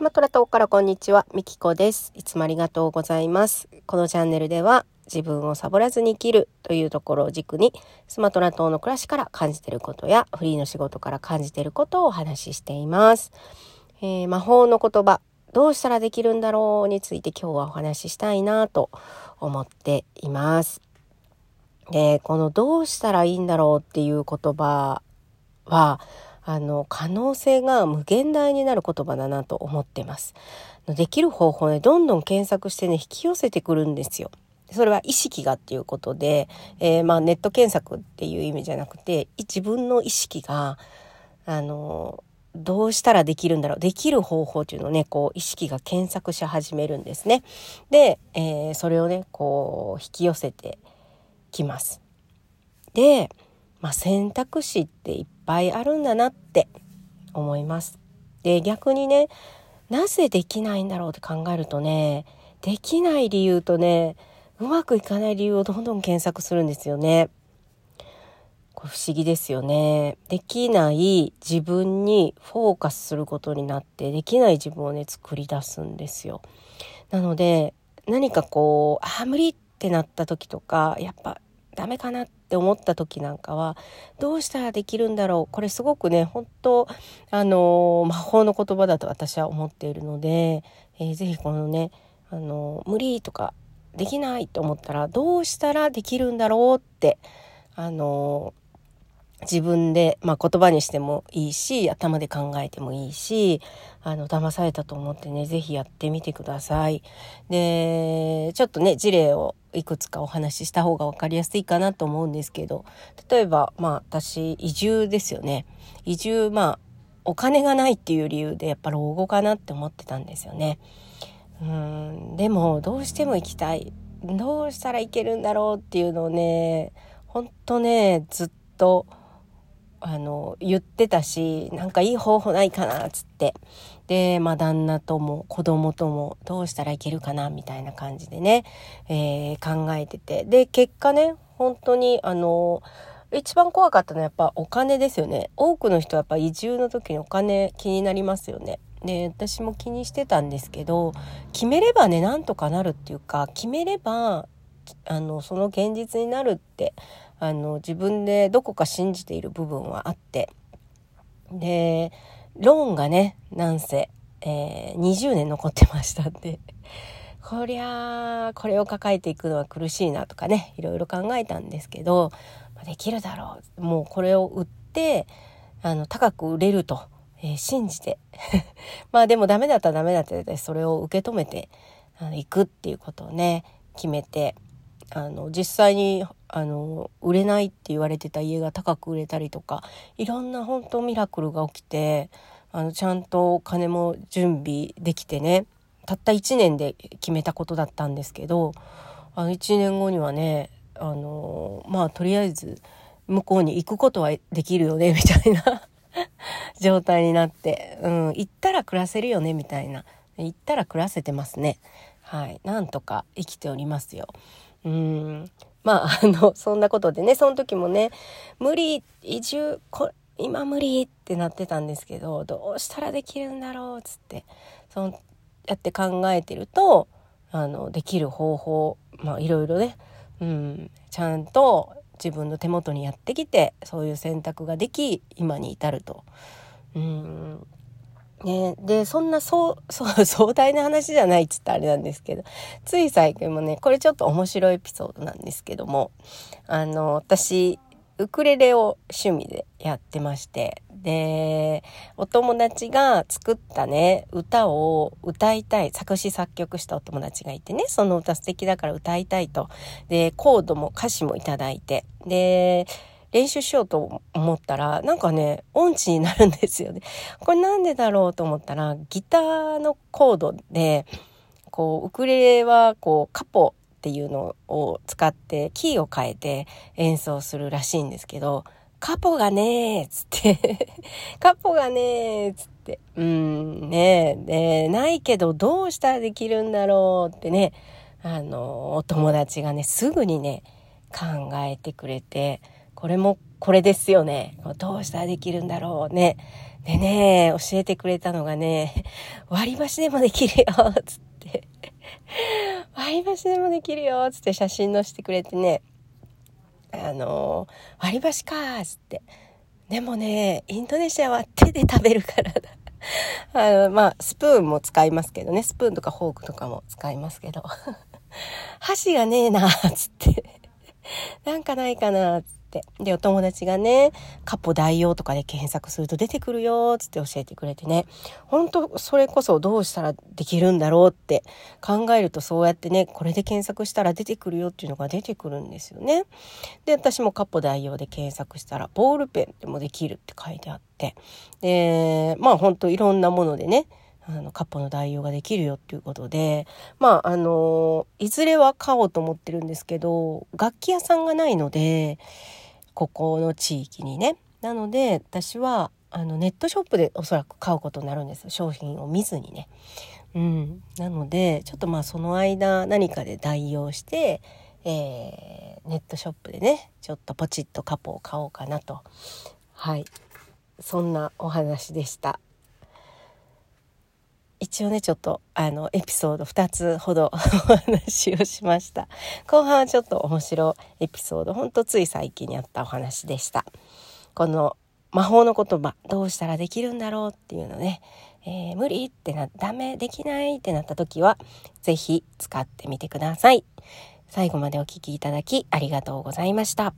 スマトラ島からこんにちは、みきこです。いつもありがとうございます。このチャンネルでは自分をサボらずに生きるというところを軸にスマトラ島の暮らしから感じていることやフリーの仕事から感じていることをお話ししています。えー、魔法の言葉、どうしたらできるんだろうについて今日はお話ししたいなと思っています。で、このどうしたらいいんだろうっていう言葉はあの、可能性が無限大になる言葉だなと思ってます。できる方法ね、どんどん検索してね、引き寄せてくるんですよ。それは意識がっていうことで、えー、まあネット検索っていう意味じゃなくて、自分の意識が、あの、どうしたらできるんだろう。できる方法っていうのをね、こう意識が検索し始めるんですね。で、えー、それをね、こう引き寄せてきます。で、まあ、選択肢っていっぱいあるんだなって思います。で逆にねなぜできないんだろうって考えるとねできない理由とねうまくいかない理由をどんどん検索するんですよね。これ不思議ですよね。できない自分にフォーカスすることになってできない自分をね作り出すんですよ。なので何かこうああ無理ってなった時とかやっぱダメかなってって思った時なんかはどうしたらできるんだろう？これすごくね本当あの魔法の言葉だと私は思っているので、えー、ぜひこのねあの無理とかできないと思ったらどうしたらできるんだろうってあの自分で、まあ、言葉にしてもいいし頭で考えてもいいしあの騙されたと思ってね是非やってみてください。でちょっとね事例をいくつかお話しした方が分かりやすいかなと思うんですけど例えばまあ私移住ですよね移住まあお金がないっていう理由でやっぱ老後かなって思ってたんですよね。うんでもどうしても行きたいどうしたらいけるんだろうっていうのをねほんとねずっとあの言ってたしなんかいい方法ないかなつって。で、まあ、旦那とも子供ともどうしたらいけるかなみたいな感じでね、えー、考えてて。で結果ね本当にあの一番怖かったのはやっぱお金ですよね。多くの人はやっぱ移住の時にお金気になりますよね。で私も気にしてたんですけど決めればねなんとかなるっていうか決めればあのその現実になるってあの自分でどこか信じている部分はあって。でローンがねなんせ、えー、20年残ってましたんで。こりゃこれを抱えていくのは苦しいなとかねいろいろ考えたんですけどできるだろう。もうこれを売ってあの高く売れると、えー、信じて。まあでもダメだったらダメだったらそれを受け止めてあの行くっていうことをね決めてあの実際にあの売れないって言われてた家が高く売れたりとかいろんな本当ミラクルが起きてあのちゃんとお金も準備できてねたった1年で決めたことだったんですけどあの1年後にはねあのまあとりあえず向こうに行くことはできるよね みたいな状態になって、うん、行ったら暮らせるよねみたいな。行ったら暮らせてますね。はい。なんとか生きておりますよ。うん。まああのそんなことでねその時もね無理移住こ今無理ってなってたんですけどどうしたらできるんだろうっつってそのやって考えてるとあのできる方法まあいろいろね、うん、ちゃんと自分の手元にやってきてそういう選択ができ今に至ると。うんね、で、そんなそう、そう、壮大な話じゃないっつったあれなんですけど、つい最近もね、これちょっと面白いエピソードなんですけども、あの、私、ウクレレを趣味でやってまして、で、お友達が作ったね、歌を歌いたい、作詞作曲したお友達がいてね、その歌素敵だから歌いたいと。で、コードも歌詞もいただいて、で、練習しようと思ったら、なんかね、音痴になるんですよね。これなんでだろうと思ったら、ギターのコードで、こう、ウクレレは、こう、カポっていうのを使ってキーを変えて演奏するらしいんですけど、カポがねーつって カポがねーつって、うんねで、ないけどどうしたらできるんだろうってね、あの、お友達がね、すぐにね、考えてくれて、これもこれですよね。どうしたらできるんだろうね。でね、教えてくれたのがね、割り箸でもできるよ、つって。割り箸でもできるよ、つって写真載せてくれてね、あの、割り箸か、つって。でもね、インドネシアは手で食べるからだ。あの、まあ、スプーンも使いますけどね、スプーンとかフォークとかも使いますけど。箸がねえな、つって。なんかないかな、つって。。で、お友達がね、カポ代用とかで検索すると出てくるよ、つって教えてくれてね。本当それこそどうしたらできるんだろうって考えるとそうやってね、これで検索したら出てくるよっていうのが出てくるんですよね。で、私もカポ代用で検索したら、ボールペンでもできるって書いてあって。で、まあ本当いろんなものでね、あの、カッポの代用ができるよっていうことで、まあ、あの、いずれは買おうと思ってるんですけど、楽器屋さんがないので、ここの地域にね。なので、私は、あの、ネットショップでおそらく買うことになるんです。商品を見ずにね。うん。なので、ちょっとまあ、その間、何かで代用して、えー、ネットショップでね、ちょっとポチッとカポを買おうかなと。はい。そんなお話でした。一応ね、ちょっと、あの、エピソード2つほどお話をしました。後半はちょっと面白いエピソード、ほんとつい最近にあったお話でした。この魔法の言葉、どうしたらできるんだろうっていうのね、えー、無理ってな、ダメ、できないってなった時は、是非使ってみてください。最後までお聴きいただきありがとうございました。